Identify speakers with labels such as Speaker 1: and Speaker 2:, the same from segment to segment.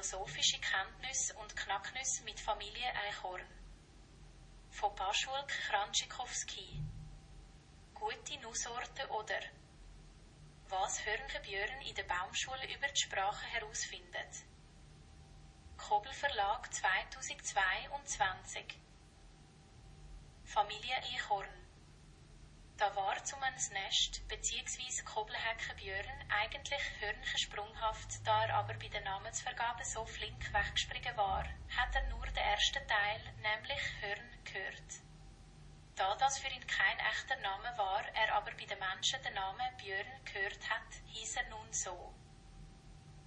Speaker 1: philosophische Kenntnisse und Knacknüsse mit Familie Eichhorn. Von Paschulk Kranschikowski. Gute Nussorte oder was Hörnchen Björn in der Baumschule über die Sprache herausfindet. Kobel Verlag 2022 Familie Eichhorn Da war zum Nest bzw. Kobelhecke Björn eigentlich Hörnchen sprunghaft, da er aber bei der Namensvergabe so flink weggesprungen war, hat er nur den ersten Teil, nämlich Hörn, gehört. Da das für ihn kein echter Name war, er aber bei den Menschen den Namen Björn gehört hat, hieß er nun so.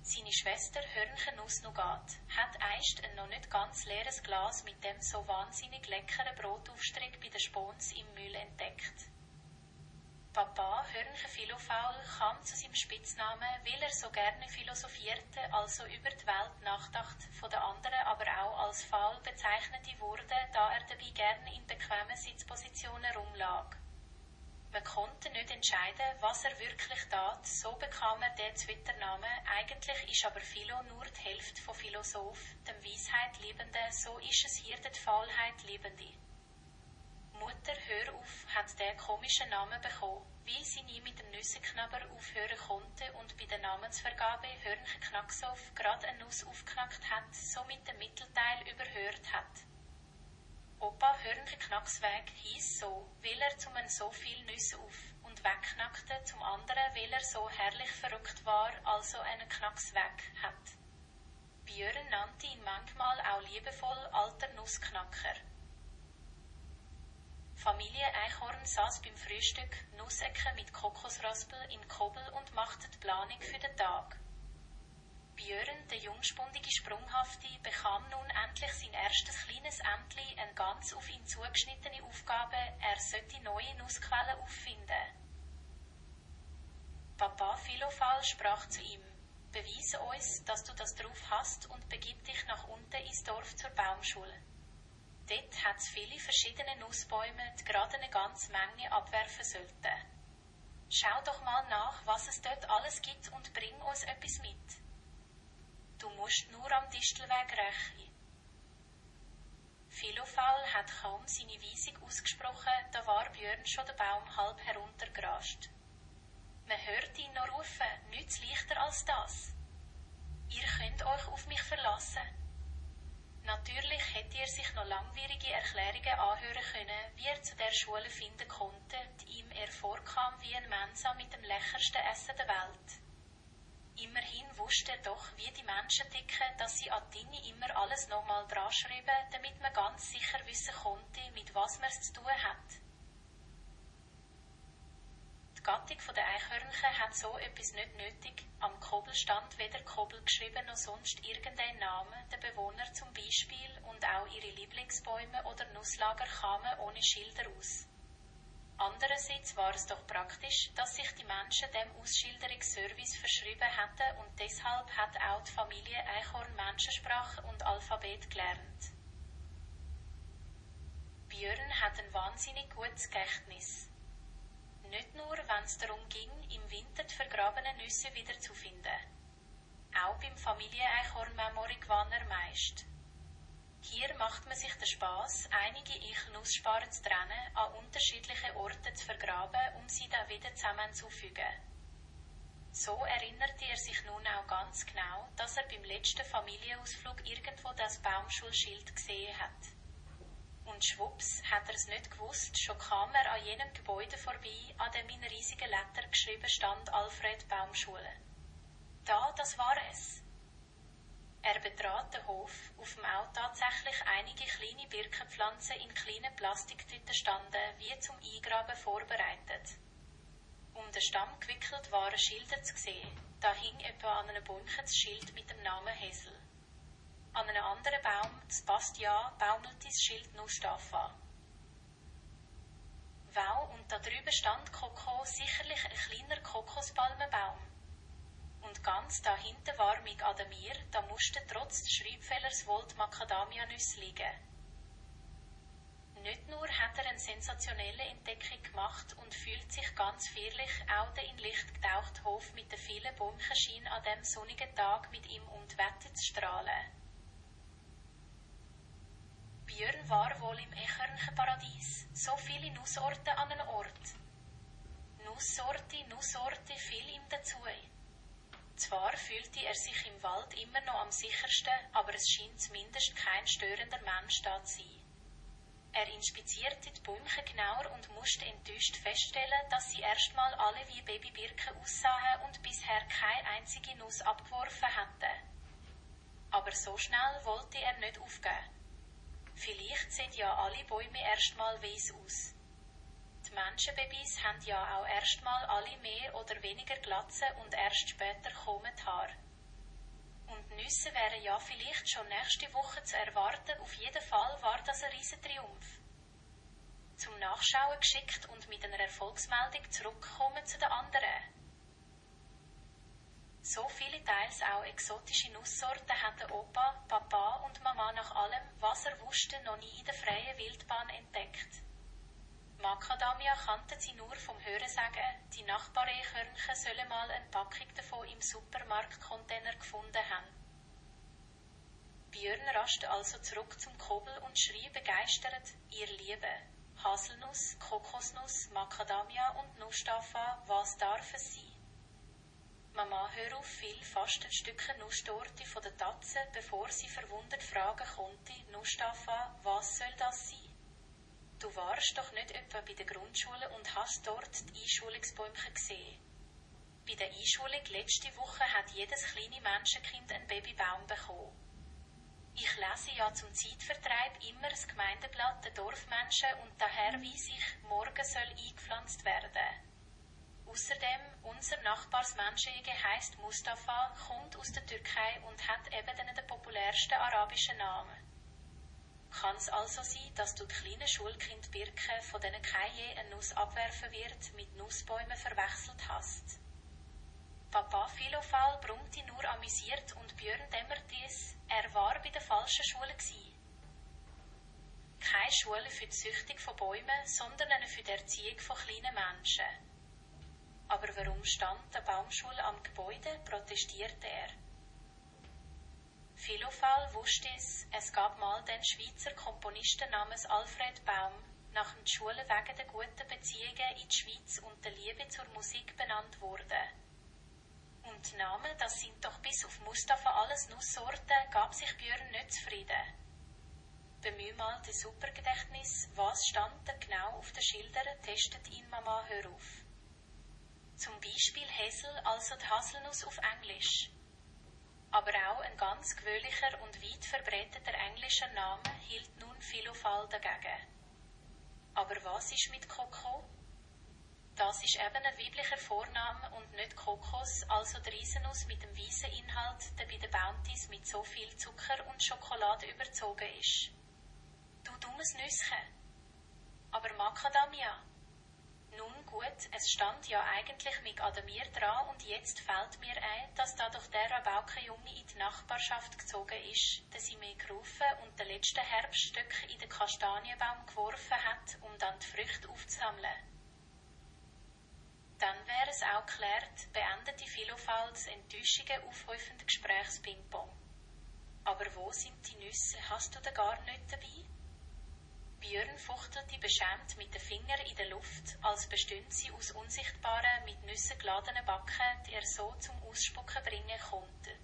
Speaker 1: Seine Schwester Hörnchen Nussnougat hat einst ein noch nicht ganz leeres Glas mit dem so wahnsinnig leckeren Brotaufstrich bei den Spons im Müll entdeckt. Papa Hörnchen Philofaul kam zu seinem Spitznamen, weil er so gerne philosophierte, also über die Welt nachdacht, von den anderen aber auch als faul bezeichnete wurde, da er dabei gerne in bequemen Sitzpositionen rumlag. Man konnte nicht entscheiden, was er wirklich tat, so bekam er den Twitter-Namen. Eigentlich ist aber Philo nur die Hälfte von Philosoph, dem Weisheit Liebende, so ist es hier die Faulheit Liebende. Mutter Hör auf hat den komischen Namen bekommen, weil sie nie mit dem Nüsseknabber aufhören konnte und bei der Namensvergabe Hörnchen Knacksoff gerade eine Nuss aufknackt hat, somit den Mittelteil überhört hat. Opa Hörnchen Knacksweg hieß so, weil er zum einen so viel Nüsse auf und wegknackte, zum anderen, weil er so herrlich verrückt war, also einen Knacksweg hat. Björn nannte ihn manchmal auch liebevoll alter Nussknacker. Familie Eichhorn saß beim Frühstück Nussecke mit Kokosraspel in Kobel und machte die Planung für den Tag. Björn, der jungspundige Sprunghafte, bekam nun endlich sein erstes kleines Ämtli, eine ganz auf ihn zugeschnittene Aufgabe, er sollte neue Nussquellen auffinden. Papa Philophal sprach zu ihm, beweise uns, dass du das drauf hast und begib dich nach unten ins Dorf zur Baumschule. Dort hat es viele verschiedene Nussbäume, die gerade eine ganze Menge abwerfen sollten. Schau doch mal nach, was es dort alles gibt und bring uns etwas mit. Du musst nur am Distelweg rächen. Philophal hat kaum seine Weisung ausgesprochen, da war Björn schon den Baum halb heruntergerascht. Man hört ihn noch rufen, nichts leichter als das. Ihr könnt euch auf mich verlassen. Natürlich hätte er sich noch langwierige Erklärungen anhören können, wie er zu der Schule finden konnte, die ihm er vorkam wie ein Mensa mit dem leckersten Essen der Welt. Immerhin wusste er doch, wie die Menschen ticken, dass sie an Dinge immer alles nochmal dran schreiben, damit man ganz sicher wissen konnte, mit was man es zu tun hat. Die Gattung der Eichhörnchen hat so etwas nicht nötig. Am Kobel stand weder Kobel geschrieben noch sonst irgendein Name. Der Bewohner zum Beispiel und auch ihre Lieblingsbäume oder Nusslager kamen ohne Schilder aus. Andererseits war es doch praktisch, dass sich die Menschen dem Ausschilderungsservice verschrieben hatten und deshalb hat auch die Familie Eichhorn Menschensprache und Alphabet gelernt. Björn hat ein wahnsinnig gutes Gedächtnis. Nicht nur, wenn es darum ging, im Winter die vergrabenen Nüsse wiederzufinden. Auch beim Familie-Eichhorn-Memory gewann er meist. Hier macht man sich den Spaß, einige Ich-Nusssparren zu trennen, an unterschiedliche Orte zu vergraben, um sie dann wieder zusammenzufügen. So erinnerte er sich nun auch ganz genau, dass er beim letzten Familienausflug irgendwo das Baumschulschild gesehen hat. Und schwupps, hat er es nicht gewusst, schon kam er an jenem Gebäude vorbei, an dem in riesigen Lettern geschrieben stand Alfred Baumschule. Da, das war es. Er betrat den Hof, auf dem auch tatsächlich einige kleine Birkenpflanzen in kleinen Plastiktüten standen, wie zum Eingraben vorbereitet. Um den Stamm gewickelt waren Schilder zu sehen. Da hing etwa an einem Bäumchen das Schild mit dem Namen Hesel. An einem anderen Baum, ja, baumelte das Schild Nustafa. Wow, und da drüben stand Koko, sicherlich ein kleiner Kokospalmenbaum. Und ganz dahinter war mit Adamir, da musste trotz des Schreibfehlers wohl die Macadamia-Nüsse liegen. Nicht nur hat er eine sensationelle Entdeckung gemacht und fühlt sich ganz feierlich, auch der in Licht getauchte Hof mit den vielen Bäumchen schien an dem sonnigen Tag mit ihm um die zu strahlen. Björn war wohl im Eichhörnchenparadies, so viele Nussorte an einem Ort. Nusssorte, Nussorte fiel ihm dazu. Zwar fühlte er sich im Wald immer noch am sichersten, aber es schien zumindest kein störender Mensch da zu sein. Er inspizierte die Bäumchen genauer und musste enttäuscht feststellen, dass sie erstmal alle wie Babybirken aussahen und bisher keine einzige Nuss abgeworfen hatten. Aber so schnell wollte er nicht aufgeben. Vielleicht sehen ja alle Bäume erstmal weiss aus. Die Menschenbabys haben ja auch erstmal alle mehr oder weniger Glatze und erst später kommen die Haare. Und Nüsse wären ja vielleicht schon nächste Woche zu erwarten, auf jeden Fall war das ein Riesentriumph. Zum Nachschauen geschickt und mit einer Erfolgsmeldung zurückkommen zu den anderen. So viele teils auch exotische Nusssorten haben Opa, Papa und Mama nach allem, was er wusste, noch nie in der freien Wildbahn entdeckt. Macadamia kannten sie nur vom Hörensagen, die Nachbarehörnchen sollen mal eine Packung davon im Supermarktcontainer gefunden haben. Björn raschte also zurück zum Kobel und schrie begeistert, ihr Liebe, Haselnuss, Kokosnuss, Macadamia und Nusstafa, was darf es sein? Mama, hör auf, fiel fast ein Stückchen Nusstorte von der Tatze, bevor sie verwundert fragen konnte, Nusstafa, was soll das sein? Du warst doch nicht etwa bei der Grundschule und hast dort die Einschulungsbäumchen gesehen. Bei der Einschulung letzte Woche hat jedes kleine Menschenkind einen Babybaum bekommen. Ich lese ja zum Zeitvertreib immer das Gemeindeblatt der Dorfmenschen und daher weiss ich, morgen soll eingepflanzt werden. Außerdem, unser Nachbarsmenschenjäger heisst Mustafa, kommt aus der Türkei und hat eben den populärsten arabischen Namen. Kann es also sein, dass du die kleinen Schulkind Birke, von denen kein je eine Nuss abwerfen wird, mit Nussbäumen verwechselt hast? Papa Philophal brummte nur amüsiert und Björn dämmerte es, er war bei der falschen Schule gsi. Keine Schule für die Züchtung von Bäumen, sondern eine für die Erziehung von kleinen Menschen. Aber warum stand der Baumschule am Gebäude, protestierte er. Philophal wusste es, es gab mal den Schweizer Komponisten namens Alfred Baum, nach dem Schule wegen der guten Beziehungen in die Schweiz und der Liebe zur Musik benannt wurde. Und Namen, das sind doch bis auf Mustafa alles Nusssorten, gab sich Björn nicht zufrieden. Bemühe mal das Supergedächtnis, was stand da genau auf den Schildern, testet ihn Mama, hör auf. Zum Beispiel Hazel, also die Haselnuss auf Englisch. Aber auch ein ganz gewöhnlicher und weit verbreiteter englischer Name hielt nun Philophal dagegen. Aber was ist mit Coco? Das ist eben ein weiblicher Vorname und nicht Kokos, also die Riesennuss mit dem weißen Inhalt, der bei den Bounties mit so viel Zucker und Schokolade überzogen ist. Du dummes Nüsschen. Aber Macadamia. Nun gut, es stand ja eigentlich mit Adamir dran und jetzt fällt mir ein, dass da doch der Rabaukenjunge in die Nachbarschaft gezogen ist, der sie mir gerufen und den letzten Herbststück in den Kastanienbaum geworfen hat, um dann die Früchte aufzusammeln. Dann wäre es auch geklärt, beendete Philofals enttäuschige, aufhäufende Gesprächspingpong. Aber wo sind die Nüsse? Hast du da gar nicht dabei? Björn fuchtelte beschämt mit den Fingern in der Luft, als bestünde sie aus unsichtbaren, mit Nüssen geladenen Backen, die er so zum Ausspucken bringen konnte.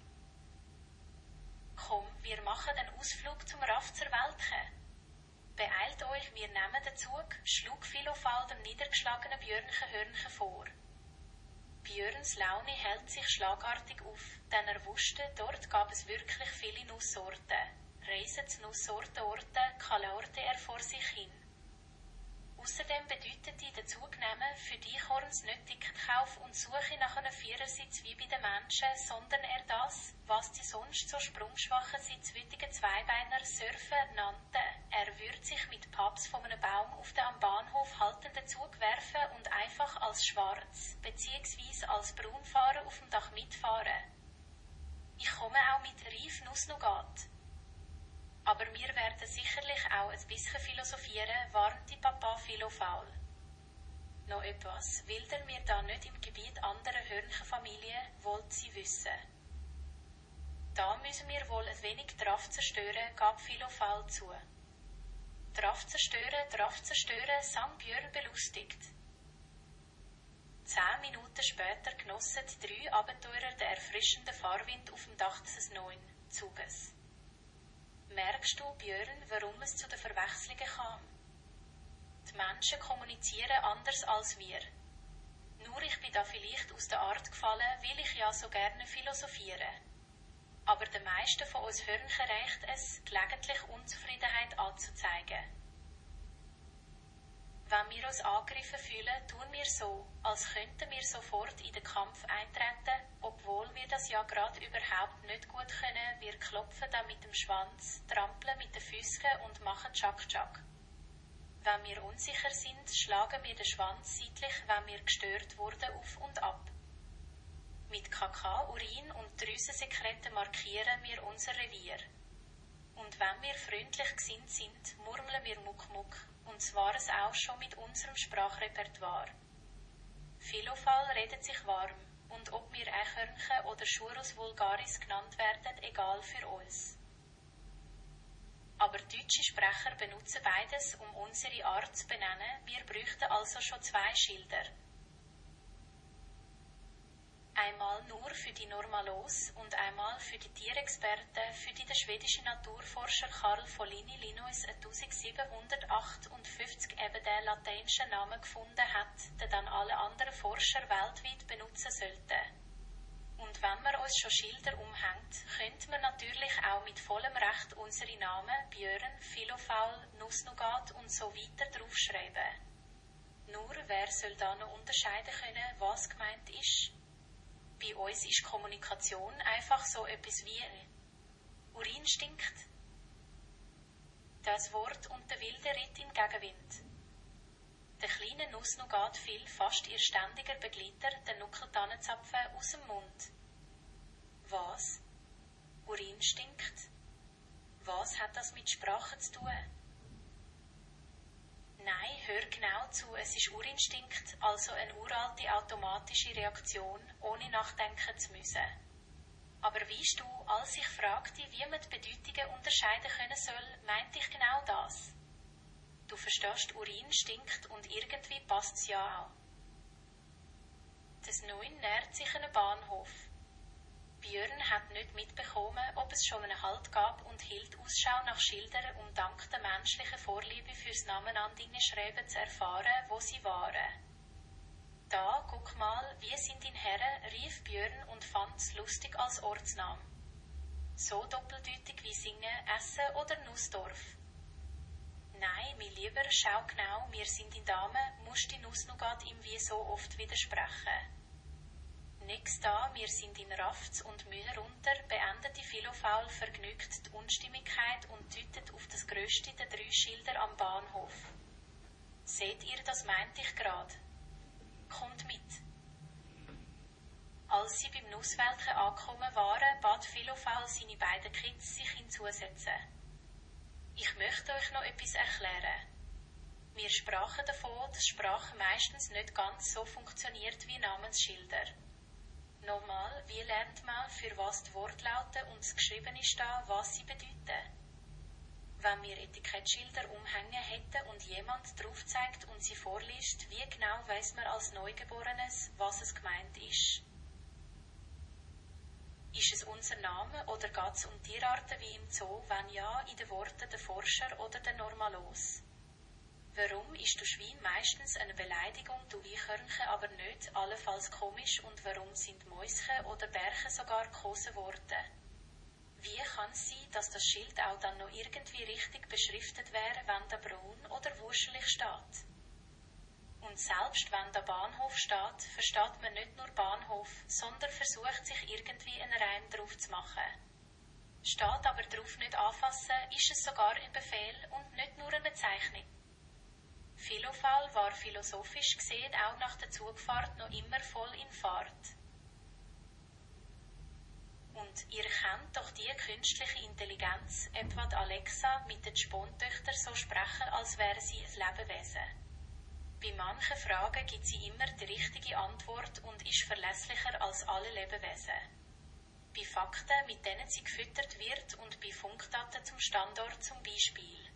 Speaker 1: Komm, wir machen den Ausflug zum Raff zur Weltche. Beeilt euch, wir nehmen den Zug, schlug Philophal dem niedergeschlagenen Björnchen vor. Björns Laune hält sich schlagartig auf, denn er wusste, dort gab es wirklich viele Nusssorten. Reisen zu Nussortenorten kalorte er vor sich hin. Außerdem bedeutete der Zugnehmen für die Korns nicht Ticketkauf und Suche nach einem Vierersitz wie bei den Menschen, sondern er das, was die sonst so sprungschwachen sitzwütigen Zweibeiner Surfen nannten. Er würde sich mit Paps von einem Baum auf den am Bahnhof haltenden Zug werfen und einfach als schwarz, beziehungsweise als Braunfahrer auf dem Dach mitfahren. Ich komme auch mit Reif Nussnougat. Werden sicherlich auch ein bisschen philosophieren, warnte Papa Philofaul. Noch etwas, wilder wir da nicht im Gebiet anderer Hörnchenfamilien, wollt sie wissen. Da müssen wir wohl ein wenig drauf zerstören, gab Philofaul zu. Drauf zerstören, drauf zerstören, sang Björn belustigt. Zehn Minuten später genossen die drei Abenteurer den erfrischenden Fahrwind auf dem Dach des neuen Zuges. Merkst du, Björn, warum es zu den Verwechslungen kam? Die Menschen kommunizieren anders als wir. Nur ich bin da vielleicht aus der Art gefallen, weil ich ja so gerne philosophiere. Aber den meisten von uns Hörnchen reicht es, gelegentlich Unzufriedenheit anzuzeigen. Wenn wir uns angegriffen fühlen, tun wir so, als könnten wir sofort in den Kampf eintreten, obwohl wir das ja gerade überhaupt nicht gut können. Wir klopfen dann mit dem Schwanz, trampeln mit den Füßen und machen Tschak-Tschak. Wenn wir unsicher sind, schlagen wir den Schwanz seitlich, wenn wir gestört wurden, auf und ab. Mit Kakao, Urin und Drüsensekreten markieren wir unser Revier. Und wenn wir freundlich gesinnt sind, murmeln wir Muckmuck, und zwar es auch schon mit unserem Sprachrepertoire. Philofall redet sich warm, und ob wir Eichhörnchen oder Schurus vulgaris genannt werden, egal für uns. Aber deutsche Sprecher benutzen beides, um unsere Art zu benennen. Wir bräuchten also schon zwei Schilder. Einmal nur für die Normalos und einmal für die Tierexperten, für die der schwedische Naturforscher Karl Follini Linnaeus 1758 eben den lateinischen Namen gefunden hat, den dann alle anderen Forscher weltweit benutzen sollten. Und wenn man uns schon Schilder umhängt, könnte man natürlich auch mit vollem Recht unsere Namen Björn, Philofaul, Nussnugat und so weiter draufschreiben. Nur wer soll da noch unterscheiden können, was gemeint ist? Bei uns ist Kommunikation einfach so etwas wie Urin stinkt. Das Wort und der wilde Ritt im Gegenwind. Der kleine Nussnugat fiel fast ihr ständiger Begleiter, der Nuckeltannenzapfen, aus dem Mund. Was? Urin stinkt? Was hat das mit Sprache zu tun? Nein, hör genau zu, es ist Urinstinkt, also eine uralte automatische Reaktion, ohne nachdenken zu müssen. Aber weißt du, als ich fragte, wie man die Bedeutungen unterscheiden können soll, meinte ich genau das. Du verstehst, Urin stinkt und irgendwie passt's ja auch. Das Neun nährt sich einem Bahnhof. Björn hat nicht mitbekommen, ob es schon einen Halt gab und hielt Ausschau nach Schildern, um dank der menschlichen Vorliebe fürs Namenandinge schreiben zu erfahren, wo sie waren. Da, guck mal, wie sind in Herren, rief Björn und fand's lustig als Ortsname. So doppeldeutig wie Singen, Essen oder Nussdorf. Nein, mein Lieber, schau genau, wir sind in Dame, musst die Nussnugat ihm wie so oft widersprechen. Nix da, wir sind in Rafts und Mühe runter, beendet die Philofaul vergnügt die Unstimmigkeit und deutet auf das größte der drei Schilder am Bahnhof. Seht ihr, das meint ich grad. Kommt mit. Als sie beim Nusswelken angekommen waren, bat Philofaul seine beiden Kids, sich hinzusetzen. Ich möchte euch noch etwas erklären. Wir sprachen davon, dass Sprache meistens nicht ganz so funktioniert wie Namensschilder. Nochmal, wie lernt man, für was die Wortlaute und das Geschriebene stehen, was sie bedeuten? Wenn wir Etikettschilder umhängen hätten und jemand drauf zeigt und sie vorliest, wie genau weiß man als Neugeborenes, was es gemeint ist? Ist es unser Name oder geht es um Tierarten wie im Zoo, wenn ja, in den Worten der Forscher oder der Normalos? Warum ist du Schwein meistens eine Beleidigung, du Eichhörnchen aber nicht, allenfalls komisch, und warum sind Mäuschen oder Bärchen sogar gekose worden? Wie kann es sein, dass das Schild auch dann noch irgendwie richtig beschriftet wäre, wenn da braun oder wuschelig steht? Und selbst wenn da Bahnhof steht, versteht man nicht nur Bahnhof, sondern versucht sich irgendwie einen Reim drauf zu machen. Steht aber drauf nicht anfassen, ist es sogar ein Befehl und nicht nur eine Bezeichnung. Philophal war philosophisch gesehen auch nach der Zugfahrt noch immer voll in Fahrt. Und ihr kennt doch die künstliche Intelligenz, etwa die Alexa, mit den Spontöchtern so sprechen, als wären sie ein Lebewesen. Bei manchen Fragen gibt sie immer die richtige Antwort und ist verlässlicher als alle Lebewesen. Bei Fakten, mit denen sie gefüttert wird und bei Funkdaten zum Standort zum Beispiel.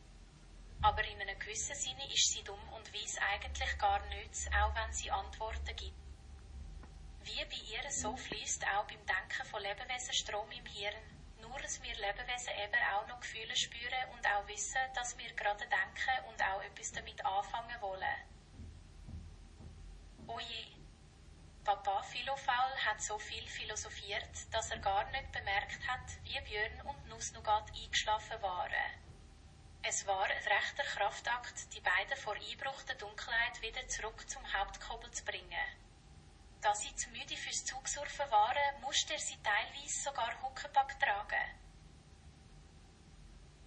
Speaker 1: Aber in einem gewissen Sinne ist sie dumm und weiß eigentlich gar nichts, auch wenn sie Antworten gibt. Wie bei ihr so fließt auch beim Denken von Lebewesen Strom im Hirn, nur dass wir Lebewesen eben auch noch Gefühle spüren und auch wissen, dass wir gerade denken und auch etwas damit anfangen wollen. Oje. Papa Philofaul hat so viel philosophiert, dass er gar nicht bemerkt hat, wie Björn und Nussnugat eingeschlafen waren. Es war ein rechter Kraftakt, die beiden vor Einbruch der Dunkelheit wieder zurück zum Hauptkobbel zu bringen. Da sie zu müde fürs Zugsurfen waren, musste er sie teilweise sogar Huckepack tragen.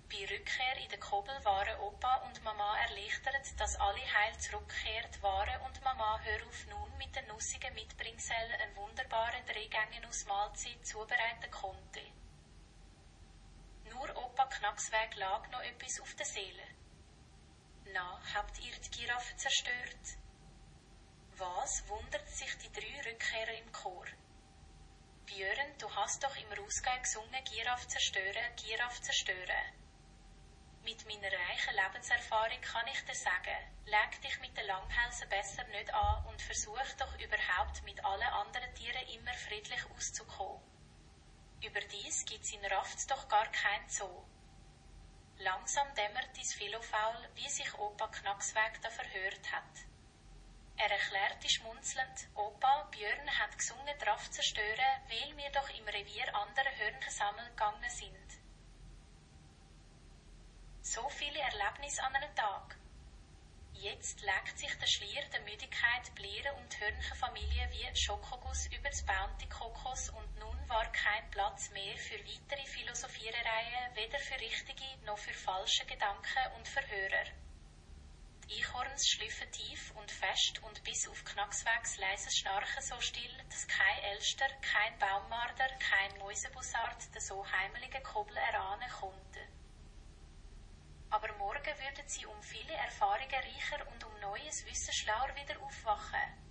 Speaker 1: Bei Rückkehr in den Kobbel waren Opa und Mama erleichtert, dass alle heil zurückgekehrt waren und Mama hör auf nun mit den nussigen Mitbringsel einen wunderbaren Dreigängen aus Mahlzeit zubereiten konnte. Opa Knacksweg lag noch etwas auf der Seele. Na, habt ihr die Giraffe zerstört? Was wundert sich die drei Rückkehrer im Chor? Björn, du hast doch im Rausgehen gesungen, Giraffe zerstören, Giraffe zerstören. Mit meiner reichen Lebenserfahrung kann ich dir sagen, leg dich mit den Langhälsen besser nicht an und versuch doch überhaupt mit allen anderen Tieren immer friedlich auszukommen. Überdies gibt's in Rafts doch gar kein Zoo. Langsam dämmert dies Philofaul, wie sich Opa Knacksweg da verhört hat. Er erklärte schmunzelnd, Opa, Björn hat gesungen, Raff zerstören, weil wir doch im Revier andere Hörnchen sammeln gegangen sind. So viele Erlebnisse an einem Tag. Jetzt legt sich der Schlier der Müdigkeit Blieren und Hörnchenfamilie wie Schokoguss über das Bounty Kokos und nun war kein Platz mehr für weitere Philosophierereien, weder für richtige noch für falsche Gedanken und Verhörer. Die Eichhorns schlüpfen tief und fest und bis auf Knackswegs leises Schnarchen so still, dass kein Elster, kein Baummarder, kein Mäusebussard den so heimeligen Kobel erahnen konnte aber morgen würden sie um viele Erfahrungen reicher und um neues Wissen schlauer wieder aufwachen.